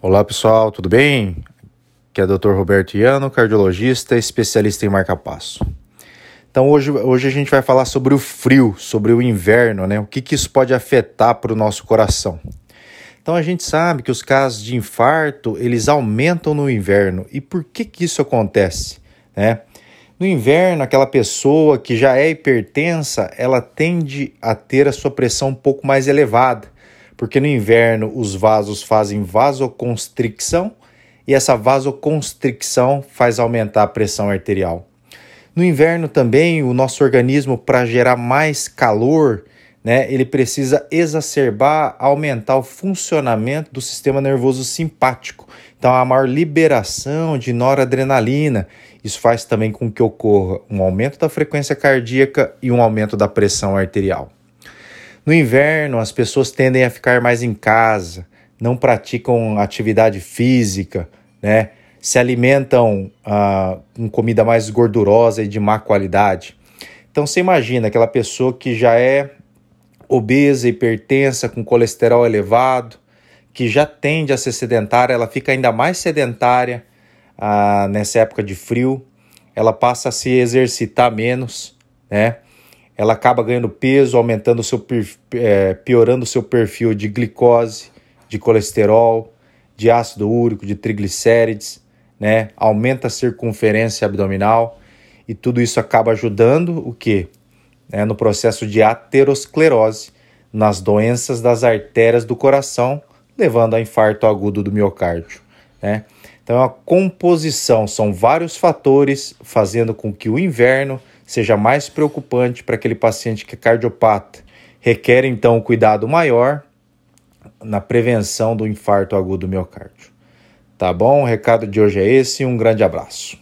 Olá pessoal, tudo bem? Aqui é o Dr. Roberto Iano, cardiologista, especialista em marca-passo. Então hoje, hoje a gente vai falar sobre o frio, sobre o inverno, né? O que, que isso pode afetar para o nosso coração. Então a gente sabe que os casos de infarto eles aumentam no inverno. E por que, que isso acontece? Né? No inverno, aquela pessoa que já é hipertensa, ela tende a ter a sua pressão um pouco mais elevada, porque no inverno os vasos fazem vasoconstricção e essa vasoconstricção faz aumentar a pressão arterial. No inverno também, o nosso organismo, para gerar mais calor, né, ele precisa exacerbar, aumentar o funcionamento do sistema nervoso simpático. Então, a maior liberação de noradrenalina. Isso faz também com que ocorra um aumento da frequência cardíaca e um aumento da pressão arterial. No inverno, as pessoas tendem a ficar mais em casa, não praticam atividade física, né? se alimentam ah, com comida mais gordurosa e de má qualidade. Então você imagina aquela pessoa que já é obesa, hipertensa, com colesterol elevado, que já tende a ser sedentária, ela fica ainda mais sedentária ah, nessa época de frio, ela passa a se exercitar menos, né? Ela acaba ganhando peso, aumentando seu é, piorando o seu perfil de glicose, de colesterol, de ácido úrico, de triglicérides né? Aumenta a circunferência abdominal e tudo isso acaba ajudando o que? É, no processo de aterosclerose, nas doenças das artérias do coração, levando a infarto agudo do miocárdio. Né? Então, a composição são vários fatores fazendo com que o inverno seja mais preocupante para aquele paciente que é cardiopata. Requer então um cuidado maior na prevenção do infarto agudo do miocárdio. Tá bom? O recado de hoje é esse. Um grande abraço.